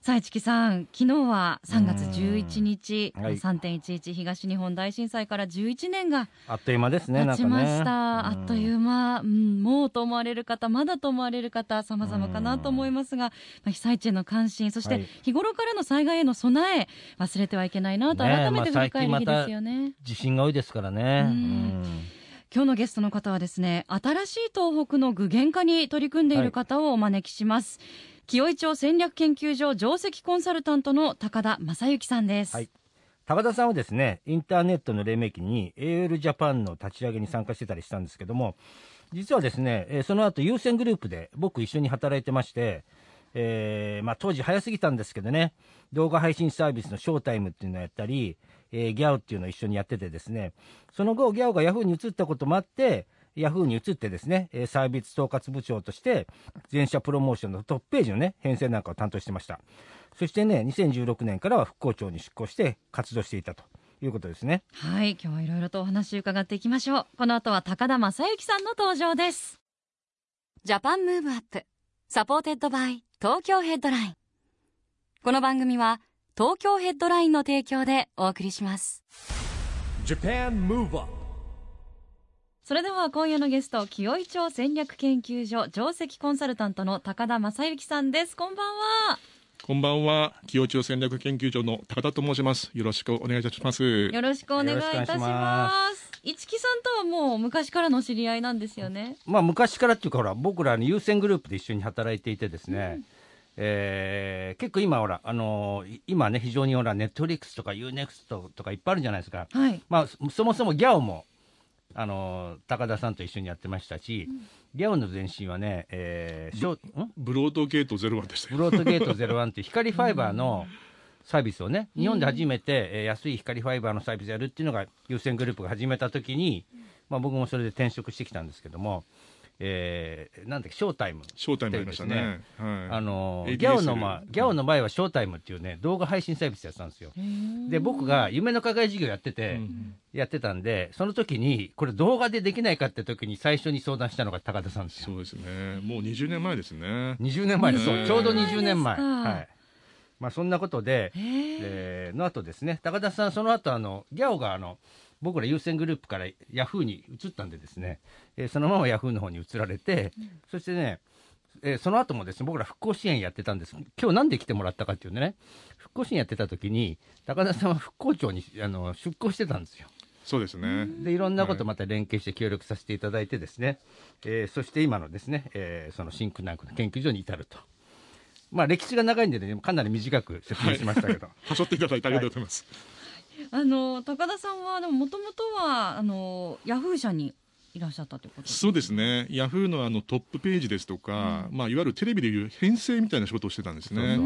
さあ市木さん、昨日は3月11日、うんはい。3.11東日本大震災から11年があっという間ですね経ちました。ね。あっという間、うん、もうと思われる方、まだと思われる方、様々かなと思いますが、まあ、被災地への関心、そしはい。て日頃からの災害への備え、忘れてはいけないなとね改めて振り返るまあ日ですよね。地震が多いですからね。今日のゲストの方はですね新しい東北の具現化に取り組んでいる方をお招きします、清井町戦略研究所上席コンサルタントの高田正幸さんです、はい。高田さんはですねインターネットの黎明期に AL ジャパンの立ち上げに参加してたりしたんですけども実はですね、その後優先グループで僕一緒に働いてまして、えーまあ、当時早すぎたんですけどね動画配信サービスのショータイムっていうのをやったり、えーギャオっていうのを一緒にやっててですねその後ギャオがヤフーに移ったこともあってヤフーに移ってですね、えーサービス統括部長として全社プロモーションのトップページのね編成なんかを担当してました。そしてね2016年からは復興庁に出向して活動していたということですね。はい今日はいろいろとお話伺っていきましょう。この後は高田正幸さんの登場です。 JAPAN MOVE UP。SUPPORTED BY TOKYO HEADLINE。この番組は東京ヘッドラインの提供でお送りします。JAPAN MOVE UP それでは今夜のゲスト清井町戦略研究所上席コンサルタントの高田正幸さんです。こんばんは。こんばんは、清町戦略研究所の高田と申します。よろしくお願いいたします。よろしくお願いいたしまます。市木さんとはもう昔からの知り合いなんですよね。まあ昔からっていうかほら僕らの優先グループで一緒に働いていてですね、えー結構今ほらあのーい今ね非常にほらネットフリックスとか UNEXT とかいっぱいあるじゃないですか、はい。まあそそもそもギャオもあのー高田さんと一緒にやってましたし、ギャオの前身はね、えーブロードゲートゼロワンでしたよ。ブロートゲート01っていう光ファイバーのサービスをね、日本で初めて、えー安い光ファイバーのサービスやるっていうのが優先グループが始めた時に、まあ、僕もそれで転職してきたんですけども、えーなんだっけショータイム。ショータイムありましたね。はい。あのギャオの前ギャオの前はショータイムっていうね動画配信サービスやってたんですよ。で僕が夢の課外事業やってて、うんやってたんでその時にこれ動画でできないかって時に最初に相談したのが高田さんですよ。そうですね。もう20年前ですね。20年前です、そうちょうど20年前。はい。まあそんなことで、えー。の後ですね高田さんその後あのギャオがあの僕ら優先グループからヤフーに移ったんでですね、えーそのままヤフーの方に移られて、そしてね、えーその後もですね僕ら復興支援やってたんです。今日なんで来てもらったかっていうとね復興支援やってた時に高田さんは復興庁にあの出向してたんですよ。そうですね。でいろんなことまた連携して協力させていただいてですね、えーそして今のですね、えーそのシンクタンクの研究所に至ると。まあ歴史が長いんでねかなり短く説明しましたけど、はしょ っていただいてありがとうございます。あの高田さんはでももともとはあのヤフー社にいらっしゃったということですそうですね。ヤフーのあのトップページですとか、まあいわゆるテレビでいう編成みたいな仕事をしてたんですね。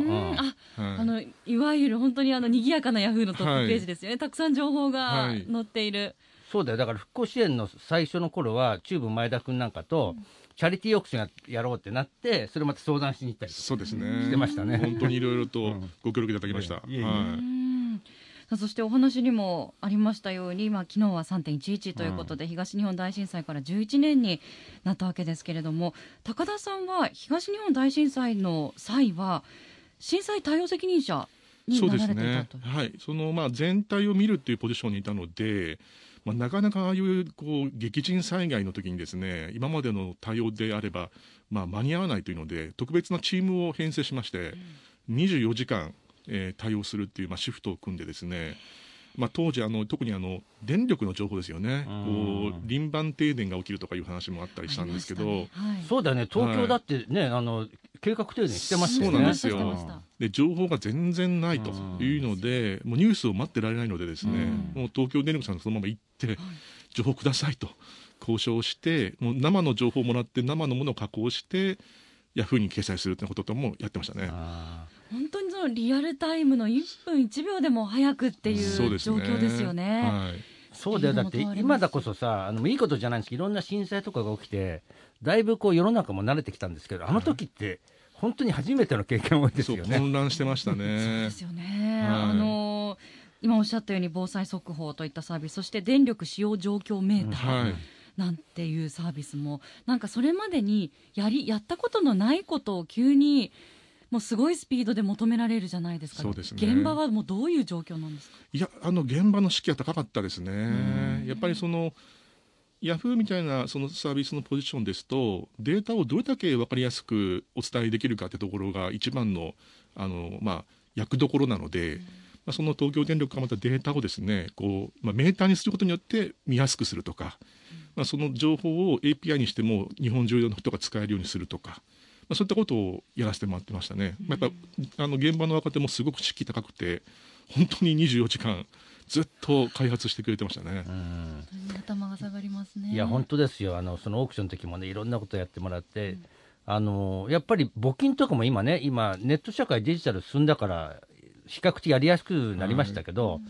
あはい。あのいわゆる本当にあの賑やかなヤフーのトップページですよね、たくさん情報がはい。載っている、そうだよ。だから復興支援の最初の頃はチューブ前田君なんかと、チャリティーオークションややろうってなってそれまた相談しに行ったりそうですね。してましたね。本当にいろいろとうん。ご協力いただきました。いえいえ。いえはうんさあそしてお話にもありましたように、まあ、昨日は3.11ということで、東日本大震災から11年になったわけですけれども高田さんは東日本大震災の際は震災対応責任者い。になそうですねられていたと。はい。そのまあ全体を見るっていうポジションにいたので、まあ、なかなかああいうこう激甚災害の時にですね今までの対応であれば、まあ、間に合わないというので特別なチームを編成しまして、24時間、えー対応するっていう、まあ、シフトを組んでですね、まあ、当時あの特にあの電力の情報ですよね。うん。こう輪番停電が起きるとかいう話もあったりしたんですけど、はい。そうだよね。東京だってね、あの計画停電してましたよね。そうなんですよ。で情報が全然ないというので、もうニュースを待ってられないのでですね、うん。もう東京電力さんそのまま行って、情報くださいと交渉してもう生の情報をもらって生のものを加工してヤフーに掲載するってことともやってましたね。あ本当リアルタイムの1分1秒でも早くっていうそうですね。状況ですよね。はい。そうだよ。だって今だこそさあのいいことじゃないんですけどいろんな震災とかが起きてだいぶこう世の中も慣れてきたんですけどあの時って本当に初めての経験多いですよね。混乱してましたそうねですよね。はい。あの今おっしゃったように防災速報といったサービスそして電力使用状況メーターはい。なんていうサービスもなんかそれまでにやりやったことのないことを急にもうすごいスピードで求められるじゃないですか、そうですね。現場はもうどういう状況なんですか？いやあの現場の士気は高かったですん。ねやっぱりそのヤフーみたいなそのサービスのポジションですとデータをどれだけ分かりやすくお伝えできるかってところが一番のあの、まあ、役どころなので、まあ、その東京電力がまたデータをですねこう、まあ、メーターにすることによって見やすくするとか、まあ、その情報を API にしても日本中の人が使えるようにするとか。まあ、そういったことをやらせてもらってましたね。まあ、やっぱあの現場の若手もすごく士気高くて本当に24時間ずっと開発してくれてましたね。うん。本当に頭が下がりますね。いや本当ですよ。あのそのオークションの時もねいろんなことやってもらって、あのやっぱり募金とかも今ね今ネット社会デジタル進んだから比較的やりやすくなりましたけど、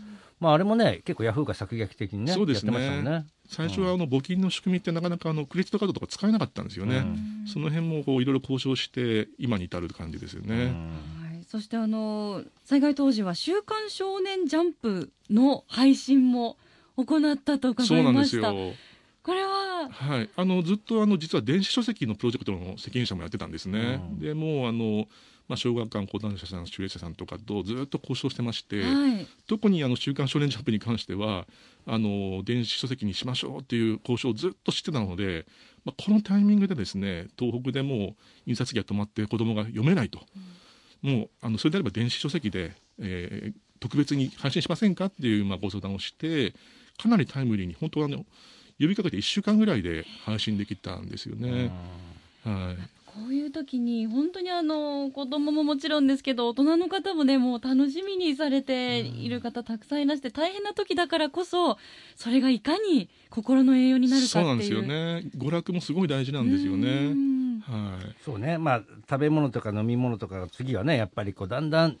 まああれもね結構ヤフーが削劇的にねそうですねやってましたもんね。最初はあの募金の仕組みってなかなかあのクレジットカードとか使えなかったんですよね。うんその辺もこういろいろ交渉して今に至る感じですよね。うんはい、そしてあの災害当時は「週刊少年ジャンプ」の配信も行ったと伺そういなんですよました。。これは？はい、あのずっとあの実は電子書籍のプロジェクトの責任者もやってたんですね。うんでもうあの、まあ、小学館講談社さん、集英社さんとかとずっと交渉してまして、はい、特にあの週刊少年ジャンプに関してはあの電子書籍にしましょうっていう交渉をずっとしてたので、まあ、このタイミングでですね東北でもう印刷機が止まって子供が読めないと、もうあのそれであれば電子書籍で、えー特別に配信しませんかっていうまあご相談をしてかなりタイムリーに本当はあの呼びかけて1週間ぐらいで配信できたんですよね。はいこういう時に本当にあの子供ももちろんですけど大人の方もねもう楽しみにされている方たくさんいらして大変な時だからこそそれがいかに心の栄養になるかっていう。そうなんですよね。娯楽もすごい大事なんですようね。ん。はいそうね、まあ、食べ物とか飲み物とかが次はね、やっぱりこうだんだん、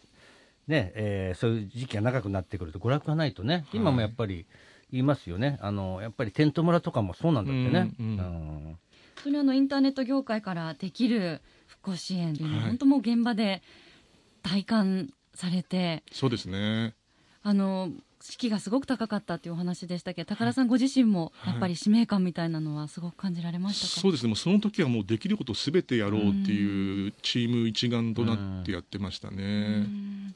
ねえーそういう時期が長くなってくると、娯楽がないとね、今もやっぱり言いますよね、あのやっぱりテント村とかもそうなんだってね。うんうん。うん本当にあのインターネット業界からできる復興支援というのははい。本当もう現場で体感されてそうですね。あの士気がすごく高かったっていうお話でしたけど高田さんご自身もやっぱり使命感みたいなのはすごく感じられましたか、そうですね。もうその時はもうできることをすべてやろうっていうチーム一丸となってやってましたうね。ん。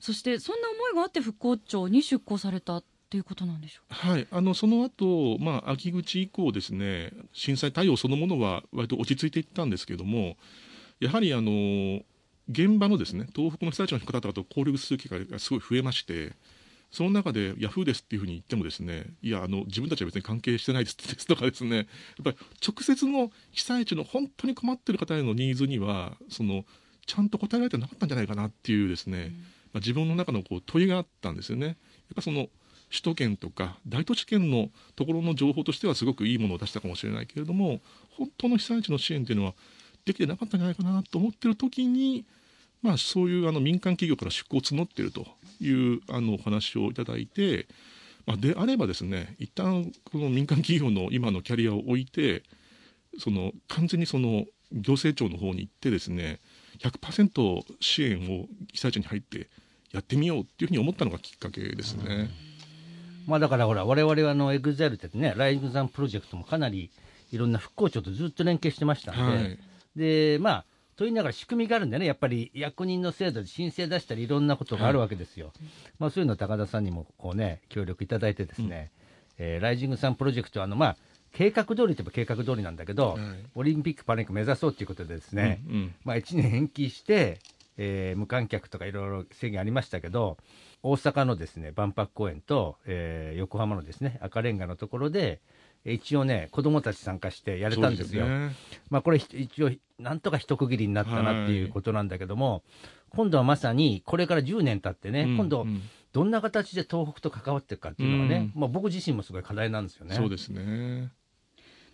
そしてそんな思いがあって復興庁に出向されたっていうことなんでしょうか？はい、あのその後、まあ秋口以降ですね震災対応そのものは割と落ち着いていったんですけれどもやはりあの現場のですね東北の被災地の方々と交流する機会がすごい増えましてその中でヤフーですっていうふうに言ってもですねいやあの自分たちは別に関係してないです ですとかですねやっぱり直接の被災地の本当に困ってる方へのニーズにはそのちゃんと答えられてなかったんじゃないかなっていうですね、まあ、自分の中のこう問いがあったんですよね。やっぱその首都圏とか大都市圏のところの情報としてはすごくいいものを出したかもしれないけれども本当の被災地の支援っていうのはできてなかったんじゃないかなと思ってる時に、まあ、そういうあの民間企業から出向を募っているというあのお話をいただいて、まあ、であればですね一旦この民間企業の今のキャリアを置いてその完全にその行政庁の方に行ってですね100%支援を被災地に入ってやってみようっていうふうに思ったのがきっかけですね。まあだからほら、我々はあのエグザイルってね、ライジングサンプロジェクトもかなりいろんな復興庁とずっと連携してましたんで、はい。で、まあ、と言いながら仕組みがあるんでね、やっぱり役人の制度で申請出したり、いろんなことがあるわけですよ。まあそういうのを高田さんにもこうね、協力いただいてですね、えーライジングサンプロジェクトはあの、まあ、計画通りといえば計画通りなんだけど、はい。オリンピック・パラリンピック目指そうということでですね、うんうん。まあ、1年延期して、えー無観客とかいろいろ制限ありましたけど、大阪のですね万博公園と、えー横浜のですね赤レンガのところで、えー一応ね、子供たち参加してやれたんですよ。そうねまあ、これ、ひ一応、なんとか一区切りになったなっていうことなんだけども、今度はまさに、これから10年経ってね、うん今度う、んどんな形で東北と関わっていくかっていうのがね、まあ、僕自身もすごい課題なんですよね。そうですね。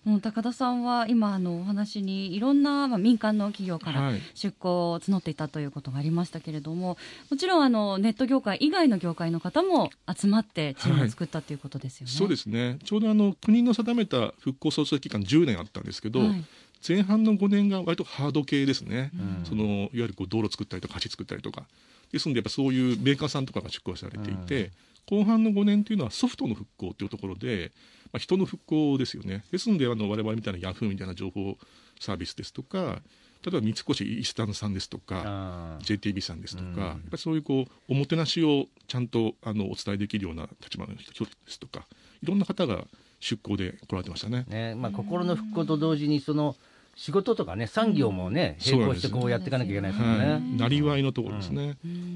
もう高田さんは今あのお話にいろんな、まあ、民間の企業からはい。出向を募っていたということがありましたけれども、もちろんあのネット業界以外の業界の方も集まってチームを作ったということですよね。そうですね。ちょうどあの国の定めた復興創生期間10年あったんですけど、はい。前半の5年が割とハード系ですね、うん。そのいわゆるこう道路作ったりとか橋作ったりとか。ですのでやっぱそういうメーカーさんとかが出向されていて、後半の5年というのはソフトの復興というところで、まあ、人の復興ですよねですのであの我々みたいなヤフーみたいな情報サービスですとか例えば三越イースタンさんですとか JTB さんですとか、うんやっぱりそういうこうおもてなしをちゃんとあのお伝えできるような立場の人ですとかいろんな方が出向で来られてましたね。ねまあ、心の復興と同時にその仕事とかね産業もね並行してこうやっていかなきゃいけないですね。はい、なりわいのところですね。うーん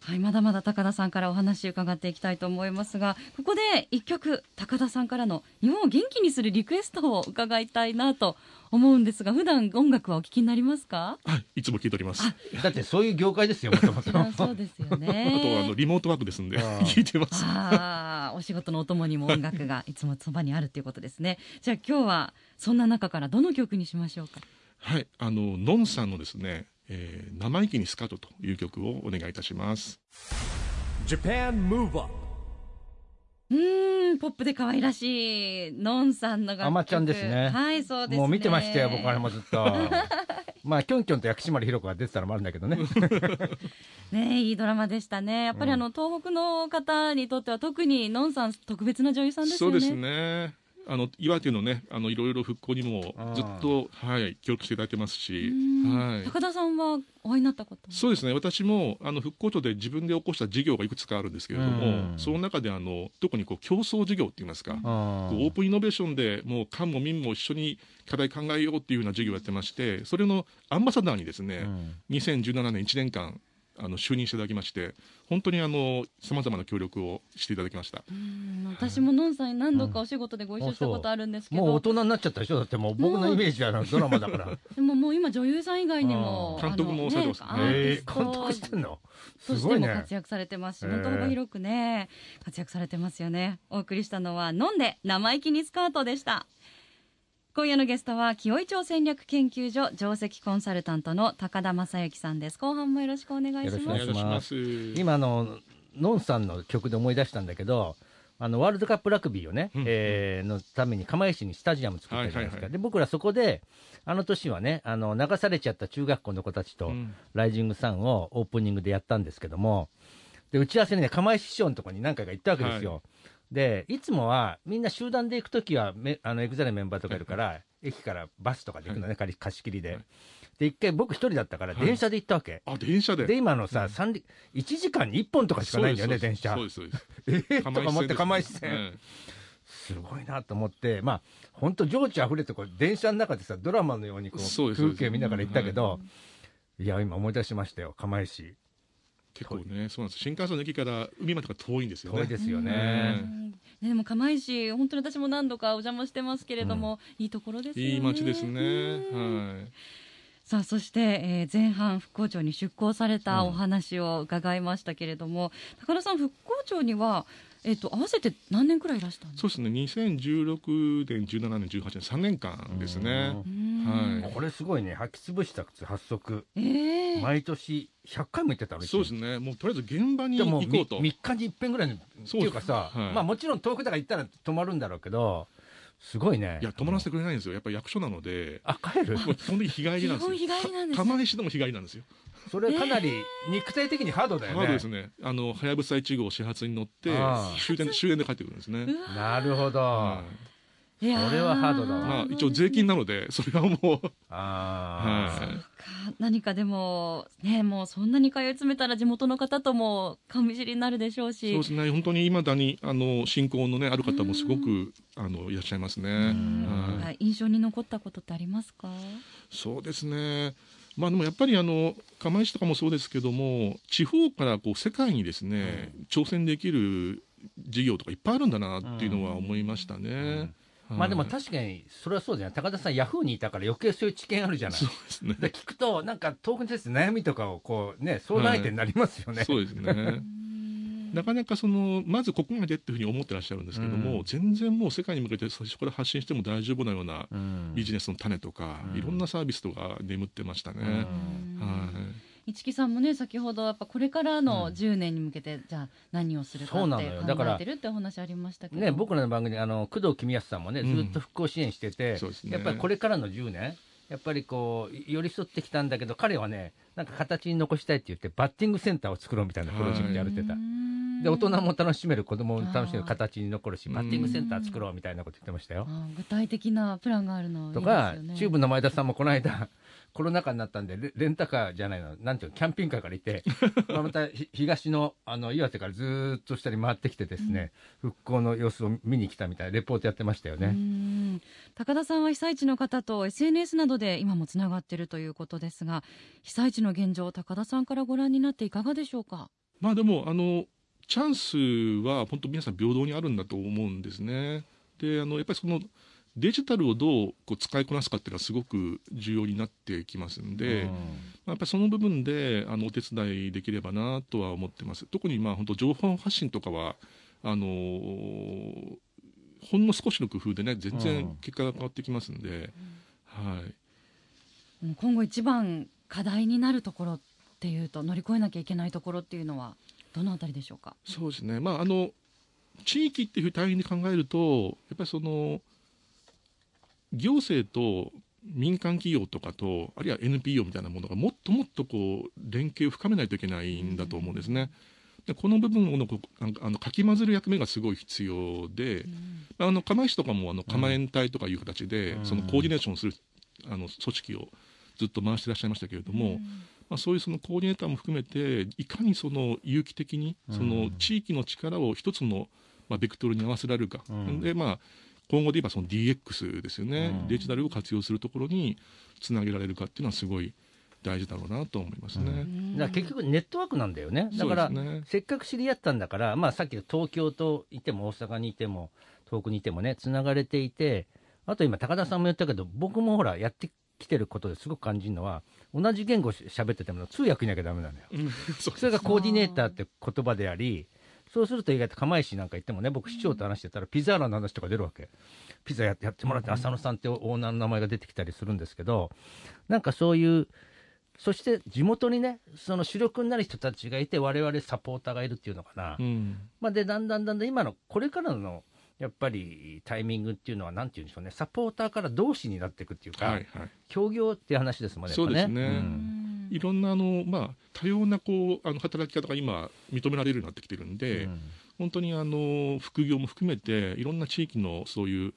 はい、まだまだ高田さんからお話伺っていきたいと思いますがここで一曲高田さんからの日本を元気にするリクエストを伺いたいなと思うんですが普段音楽はお聞きになりますか？はい、いつも聞いております。あだってそういう業界ですよもと そうですよね。とあのリモートワークですんで聞いてます。ああお仕事のお供にも音楽がいつもそばにあるということですね。じゃあ今日はそんな中からどの曲にしましょうか？はい、あののんさんのですね、えー生意気にスカートという曲をお願いいたします。Japan Move Up うーんポップで可愛らしいのんさんの楽曲あまちゃんですねはいそうですねもう見てましたよ僕あれもずっと。まあキョンキョンと薬師丸ひろ子が出てたのもあるんだけどね。ねいいドラマでしたねやっぱりあの、東北の方にとっては特にのんさん特別な女優さんですよねそうですね。あの岩手のね、あのいろいろ復興にもずっとはい協力していただいてますし、はい。高田さんはお会いになったこと？そうですね。私もあの復興庁で自分で起こした事業がいくつかあるんですけれども、うん。その中であの特にこう競争事業っていいますか、オープンイノベーションでもう官も民も一緒に課題考えようっていうような事業をやってましてそれのアンバサダーにですね、うん。2017年1年間あの就任していただきまして本当にあのさまざまな協力をしていただきました。うん私ものんさんに何度かお仕事でご一緒したことあるんですけど、もう大人になっちゃったでしょ？だってもう僕のイメージはドラマだから。でももう今女優さん以外にも監督もされてますね。えー監督してんのすごいね。活躍されてますし、えー本当幅広くね活躍されてますよね。お送りしたのは「飲んで生意気にスカート」でした今夜のゲストは清井町戦略研究所上席コンサルタントの高田正幸さんです。後半もよろしくお願いしよろしくおます願いします。す今あののんさんの曲で思い出したんだけどあのワールドカップラグビーをね、うん。えーのために釜石にスタジアム作ったじゃないですか、はいはいはい。で僕らそこであの年はねあの流されちゃった中学校の子たちと、うん。ライジングサンをオープニングでやったんですけどもで打ち合わせにね釜石市長のところに何回か行ったわけですよ、でいつもはみんな集団で行くときはめあのエグザイルメンバーとかいるから、駅からバスとかで行くのね、借り貸し切りで、はい。で一回僕一人だったからはい。電車で行ったわけ、あ電車で？で今のさ、三陸1時間に1本とかしかないんだよね電車。そうですそうです。えー、とか思って釜石線、ね。すごいなと思ってまあ本当情緒あふれてこう電車の中でさドラマのようにこう風景見ながら行ったけど、いや今思い出しましたよ釜石結構ねそうなんです。新幹線の駅から海までが遠いんですよね。遠いですようね、んねでも釜石本当に私も何度かお邪魔してますけれども、いいところですよね。いい街ですね。うん。はい。さあそして、えー前半復興庁に出向されたお話を伺いましたけれども、高田さん復興庁には、えっと合わせて何年くらいいらしたんですか？そうですね。2016年17年18年3年間ですね。はい。これすごいね。履き潰した靴発足。ええ。毎年100回も行ってたのそうですね。もうとりあえず現場に行こうと。3日に一遍ぐらいのってそういうかさ、はい。まあもちろん遠くだから行ったら泊まるんだろうけどすごいね。いや泊まらせてくれないんですよ。やっぱり役所なので。あ帰る？もう基本的に日帰りなんですよ。基本日帰りなんですね。釜石でも日帰りなんですよ。それかなり肉体的にハードだよね、ハードですね。あのはやぶさ1号始発に乗って終電終電で帰ってくるんですね。なるほど、はいいやー。それはハードだわ。まあ一応税金なのでそれはもう。ああ、はい。か。何かでもねもうそんなに通い詰めたら地元の方とも顔見知りになるでしょうし。そうですね。本当にいまだにあの信仰のねある方もすごくあのいらっしゃいますね。うん。はい。印象に残ったことってありますか？そうですね。まあでもやっぱりあの釜石とかもそうですけども地方からこう世界にですね、挑戦できる事業とかいっぱいあるんだなっていうのは思いましたね。はいまあでも確かにそれはそうじゃない高田さんヤフーにいたから余計そういう知見あるじゃない。そうですね。で聞くとなんか遠くにです悩みとかをこうね相談相手になりますよね、そうですね。うん。なかなかそのまず国内でっていうふうに思ってらっしゃるんですけども、うん。全然もう世界に向けて最初から発信しても大丈夫なようなうん。ビジネスの種とか、うん。いろんなサービスとか眠ってましたね。うん。はい市木さんもね先ほどやっぱこれからの10年に向けて、じゃあ何をするかそうなのってよ。だから考えてるってお話ありましたけど。ね、僕らの番組であの工藤公康さんもね、うん。ずっと復興支援してて、そうですね。やっぱりこれからの10年、やっぱりこう寄り添ってきたんだけど、彼はね、なんか形に残したいって言って、バッティングセンターを作ろうみたいなプロジェクトやれてた。で大人も楽しめる子供も楽しめる形に残るしバッティングセンター作ろうみたいなこと言ってましたよ。あ具体的なプランがあるのはいいですとかチューブの前田さんもこの間コロナ禍になったんでレレンタカーじゃないのなんていうのキャンピングカーからいて まあまたひ東のあの岩手からずーっと下に回ってきてですね、復興の様子を見に来たみたいなレポートやってましたようね。ん。高田さんは被災地の方と SNS などで今もつながっているということですが被災地の現状高田さんからご覧になっていかがでしょうか？まあでもあのチャンスは本当皆さん平等にあるんだと思うんですね。であのやっぱりそのデジタルをどうこう使いこなすかっていうのはすごく重要になってきますんで、まあ、やっぱりその部分であのお手伝いできればなとは思ってます。特にまあ本当情報発信とかはあのーほんの少しの工夫でね全うん然結果が変わってきますんで、はい。うん今後一番課題になるところっていうと乗り越えなきゃいけないところっていうのは？どのあたりでしょうか？そうですね、まあ、あの地域っていう単位で考えると、やっぱりその行政と民間企業とかと、あるいは NPO みたいなものがもっともっとこう連携を深めないといけないんだと思うんですね。でこの部分をのこうあのあのかき混ぜる役目がすごい必要で、あの釜石とかもあの釜園隊とかいう形で、うん。そのコーディネーションするあの組織をずっと回してらっしゃいましたけれども、まあ、そういうそのコーディネーターも含めていかにその有機的にうん。その地域の力を一つのまあベクトルに合わせられるか、うん。でまあ今後で言えばその DX ですよね、うん。デジタルを活用するところにつなげられるかっていうのはすごい大事だろうなと思いますね。だから結局ネットワークなんだよね。だから、ねせっかく知り合ったんだから、まあさっきの東京といても大阪にいても遠くにいてもね、つながれていて、あと今高田さんも言ったけど、僕もほらやってきてることですごく感じるのは、同じ言語し喋ってても通訳いなきゃダメなのよ。うんそれがコーディネーターって言葉であり、そうすると意外と釜石なんか行ってもね、僕市長と話してたらピザーラの話とか出るわけ。ピザややってもらって、浅野さんってオーナーの名前が出てきたりするんですけど、なんかそういう、そして地元にね、その主力になる人たちがいて、我々サポーターがいるっていうのかな。うんまあ、で、だんだんだんだん今の、これからの、やっぱりタイミングっていうのは、なんていうんでしょうね、サポーターから同志になっていくっていうか、はいはい。協業っていう話ですもんね、そうですね。うん。いろんなあの、まあ、多様なこうあの働き方が今認められるようになってきてるんで、うん。本当にあの副業も含めていろんな地域のそういう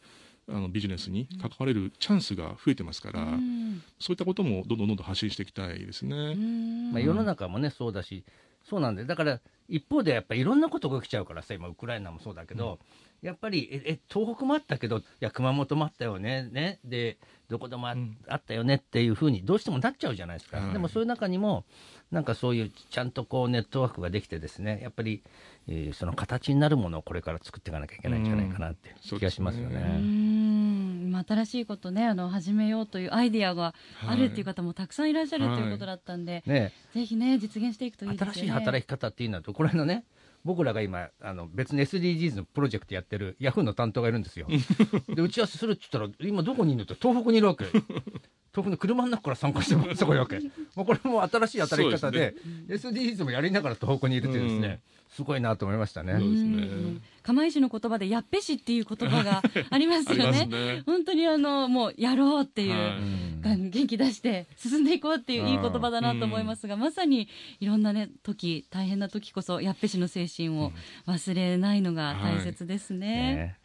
あのビジネスに関われるチャンスが増えてますから、うん。そういったこともどんどんどんどん発信していきたいですね。うん。まあ、世の中もね、そうだし、そうなんで、だから一方でやっぱりいろんなことが起きちゃうからさ、今、ウクライナもそうだけど、やっぱりええ東北もあったけど、いや、熊本もあったよね、ね。でどこでもあ,、うん。あったよねっていうふうに、どうしてもなっちゃうじゃないですか、はいでもそういう中にも、なんかそういうちゃんとこうネットワークができて、ですねやっぱり、えーその形になるものをこれから作っていかなきゃいけないんじゃないかなってうん。気がしますよね。うん。今新しいことねあの始めようというアイディアがあるっていう方もたくさんいらっしゃるということだったんで、ね。ぜひね実現していくといいですよね。新しい働き方っていうのはとこれのね僕らが今あの別の SDGs のプロジェクトやってるヤフーの担当がいるんですよ。で打ち合わせするって言ったら今どこにいるの？って東北にいるわけ。東北の車の中から参加してもらったわけ。もうこれも新しい働き方で SDGs もやりながら東北にいるっていうですね、すごいなと思いましたね、そうですね。うん釜石の言葉でやっぺしっていう言葉が ありますよね。ね。本当にあのもうやろうっていう、はい。元気出して進んでいこうっていういい言葉だなと思いますが、まさにいろんなね時大変な時こそやっぺしの精神を忘れないのが大切ですね。ね。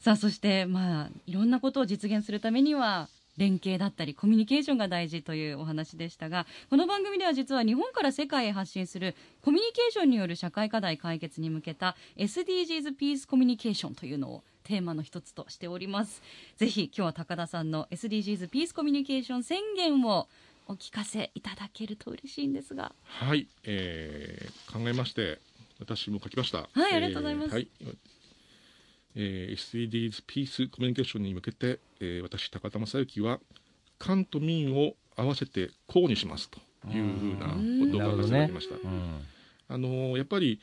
さあそしてまあいろんなことを実現するためには連携だったりコミュニケーションが大事というお話でしたがこの番組では実は日本から世界へ発信するコミュニケーションによる社会課題解決に向けた SDGs ピースコミュニケーションというのをテーマの一つとしております。ぜひ今日は高田さんの SDGs ピースコミュニケーション宣言をお聞かせいただけると嬉しいんですが。はい、えー考えまして私も書きました。はいありがとうございます。えーはいえー SDGs ピースコミュニケーションに向けて、えー私高田正幸は官と民を合わせてこうにしますというふうなことを書かせていた。だきました。うん。あのーやっぱり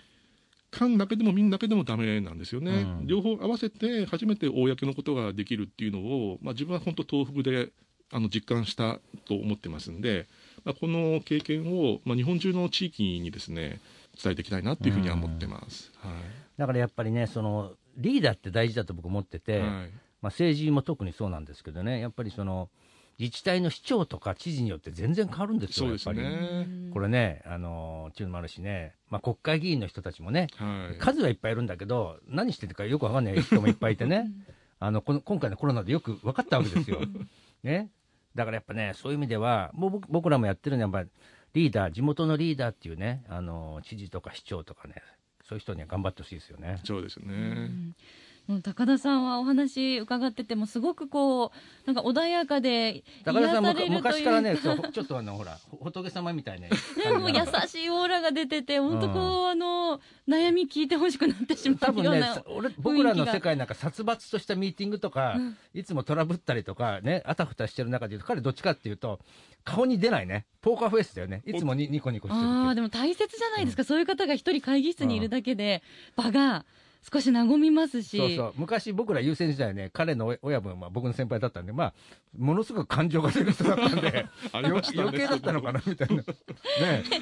官だけでも民だけでもダメなんですよね、うん。両方合わせて初めて公のことができるっていうのを、まあ、自分は本当東北であの実感したと思ってますんで、まあ、この経験を、まあ、日本中の地域にですね伝えていきたいなっていうふうには思ってます。はい。だからやっぱりねそのリーダーって大事だと僕思ってて、はいまあ、政治も特にそうなんですけどねやっぱりその自治体の市長とか知事によって全然変わるんですよやっぱり。ね。これね、あのっていうのもあるしね、まあ、国会議員の人たちもね、はい。数はいっぱいいるんだけど、何してるかよくわかんない人もいっぱいいてね、あのこの今回のコロナでよく分かったわけですよ。ね、だからやっぱね、そういう意味では、もう僕僕らもやってるのは、やっぱりリーダー、地元のリーダーっていうね、あの知事とか市長とかね、そういう人には頑張ってほしいですよね。そうですね。うん高田さんはお話伺っててもすごくこうなんか穏やかで高田さんも昔からね、ちょっとあのほら、ほ仏様みたいね。ね、もう優しいオーラが出てて、本当こう、あの、悩み聞いてほしくなってしまうような。、俺僕らの世界なんか殺伐としたミーティングとか、うん。いつもトラブったりとかねあたふたしてる中で言うと彼どっちかっていうと顔に出ないね。ポーカーフェイスだよね。いつもにニコニコしてるあでも大切じゃないですか。そういう方が一人会議室にいるだけで、場が少し和みますし。そうそう。昔僕ら優先時代ね彼の親親分は僕の先輩だったんでまあものすごく感情が出る人だったんで ね。余計だったのかなみたいな。ね。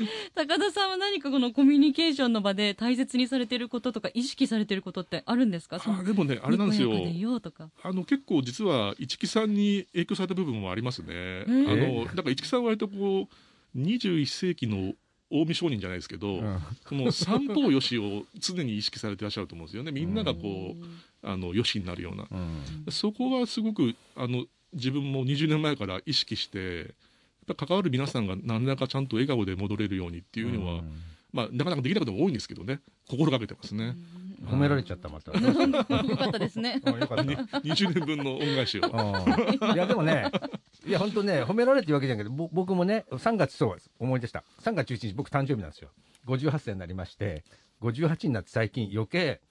高田さんは何かこのコミュニケーションの場で大切にされてることとか、意識されてることってあるんですか？あでもね、あれなんですよ。ようとか。あの結構実は市木さんに影響された部分もありますね。あー。のだから市木さんは割とこう21世紀の近江商人じゃないですけど、うんこの三方よしを常に意識されてらっしゃると思うんですよね。みんながこう、あのよしになるような。うんそこはすごくあの自分も20年前から意識して、やっぱ関わる皆さんが何らかちゃんと笑顔で戻れるようにっていうのは、まあなかなかできないことも多いんですけどね、心がけてますね。褒められちゃったまた よかったですね。うんよかった に20年分の恩返しを。うんいやでもね、いや本当ね、褒められてるわけじゃないけど、ぼ僕もね、3月、そう思い出した、3月11日、僕、誕生日なんですよ、58歳になりまして、58になって最近、余計、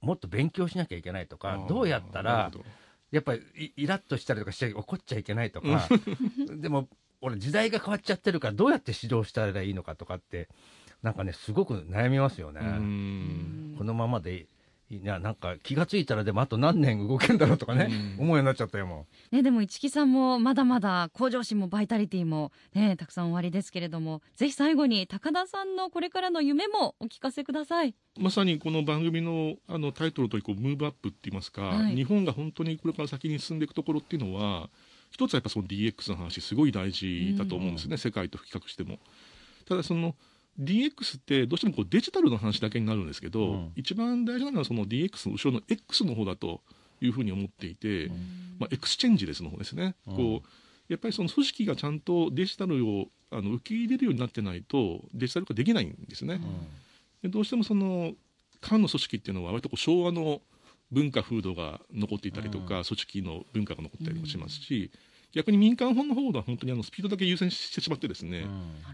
もっと勉強しなきゃいけないとか、どうやったらやっぱりイイラッとしたりとかして、怒っちゃいけないとか、でも、俺、時代が変わっちゃってるから、どうやって指導したらいいのかとかって、なんかね、すごく悩みますよね。このままでいいやなんか気がついたらでもあと何年動けんだろうとかね、うん思うようになっちゃったよもね、でも市木さんもまだまだ向上心もバイタリティもね、たくさんおありですけれども、ぜひ最後に高田さんのこれからの夢もお聞かせください。まさにこの番組のあのタイトルとこうムーブアップって言いますか、はい日本が本当にこれから先に進んでいくところっていうのは一つはやっぱその DX の話すごい大事だと思うんですね、世界と比較しても。ただその DX ってどうしてもこうデジタルの話だけになるんですけど、うん。一番大事なのはその DX の後ろの X の方だというふうに思っていて、まあ、エクスチェンジレスの方ですね、うん。こうやっぱりその組織がちゃんとデジタルをあの受け入れるようになってないとデジタル化できないんですね。でどうしてもその官の組織っていうのは割とこう昭和の文化風土が残っていたりとか、うん。組織の文化が残ったりもしますし、逆に民間本の方は本当にあのスピードだけ優先してしまってですね、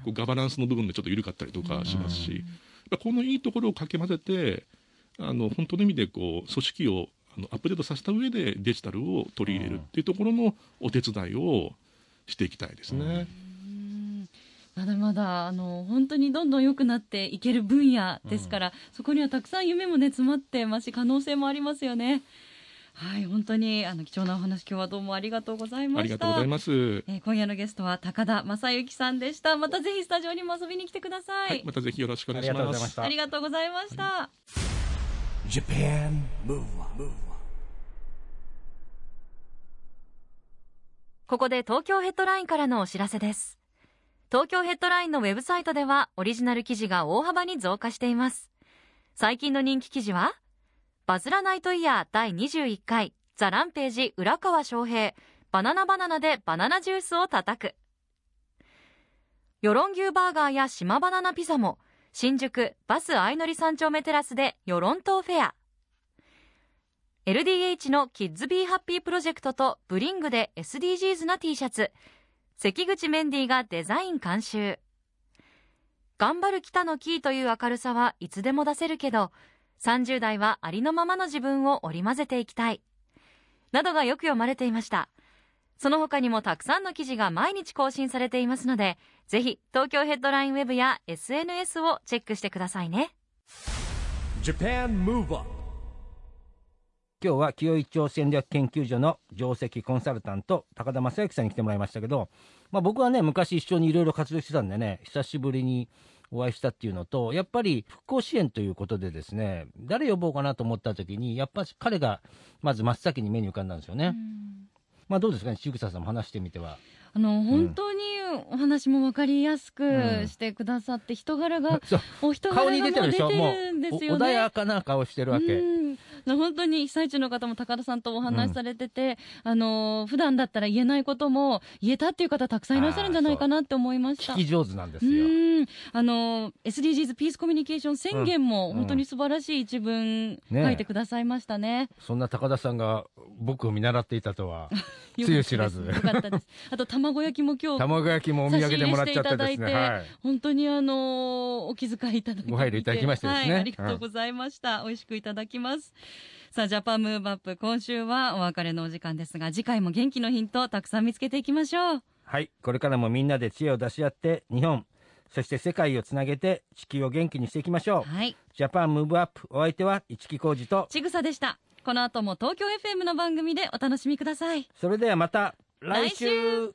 こうガバナンスの部分でちょっと緩かったりとかしますし、やっぱこのいいところを掛け混ぜてあの本当の意味でこう組織をあのアップデートさせた上でデジタルを取り入れるっていうところのお手伝いをしていきたいですね。まだまだあの本当にどんどん良くなっていける分野ですから、そこにはたくさん夢もね詰まってますし可能性もありますよね。はい本当にあの貴重なお話今日はどうもありがとうございました。ありがとうございます。えー今夜のゲストは高田正幸さんでした。またぜひスタジオにも遊びに来てください。はい、またぜひよろしくお願いしありがとうごます。ざいましたありがとうございました。Japan Move Up, ここで東京ヘッドラインからのお知らせです。東京ヘッドラインのウェブサイトではオリジナル記事が大幅に増加しています。最近の人気記事は、バズらナイトイヤー第21回 THE RAMPAGE 浦川翔平バナナバナナでバナナジュースを叩く。ヨロン牛バーガーや島バナナピザも新宿バス相乗り三丁目テラスでヨロン島フェア。LDH のキッズビーハッピープロジェクトとブリングで SDGs な T シャツ。関口メンディーがデザイン監修。頑張る北のキーという明るさはいつでも出せるけど、30代はありのままの自分を織り交ぜていきたい。などがよく読まれていました。その他にもたくさんの記事が毎日更新されていますので、ぜひ東京ヘッドラインウェブや SNS をチェックしてくださいね。Japan Move Up 今日は清井町戦略研究所の上席コンサルタント高田正幸さんに来てもらいましたけど、まあ、僕はね昔一緒にいろいろ活動してたんでね久しぶりにお会いしたっていうのとやっぱり復興支援ということでですね誰呼ぼうかなと思った時にやっぱり彼がまず真っ先に目に浮かんだんですよね。まあどうですかね、千草さんも話してみては。あの本当にお話も分かりやすくしてくださって、人柄が、お人柄が顔に出てるでしょ、もうも出てるんですよね。穏やかな顔してるわけ。うん本当に被災地の方も高田さんとお話しされてて、あの普段だったら言えないことも言えたっていう方たくさんいらっしゃるんじゃないかなって思いました。聞き上手なんですうよ。んあの SDGs ピースコミュニケーション宣言もうん本当に素晴らしい一文ね書いてくださいましたね。そんな高田さんが僕を見習っていたとは、よつゆ知らずよかったです。あと卵焼きも今日卵焼きもお土産でもらっちゃってですね。はい。本当にあのお気遣いいただいてご配慮いただきましてですねはい、ありがとうございました。美味しくいただきます。さあ、ジャパンムーブアップ、今週はお別れのお時間ですが、次回も元気のヒントをたくさん見つけていきましょう。はい。これからもみんなで知恵を出し合って、日本、そして世界をつなげて地球を元気にしていきましょう。はい。ジャパンムーブアップ、お相手は一木広治と、ちぐさでした。この後も東京 FM の番組でお楽しみください。それではまた来週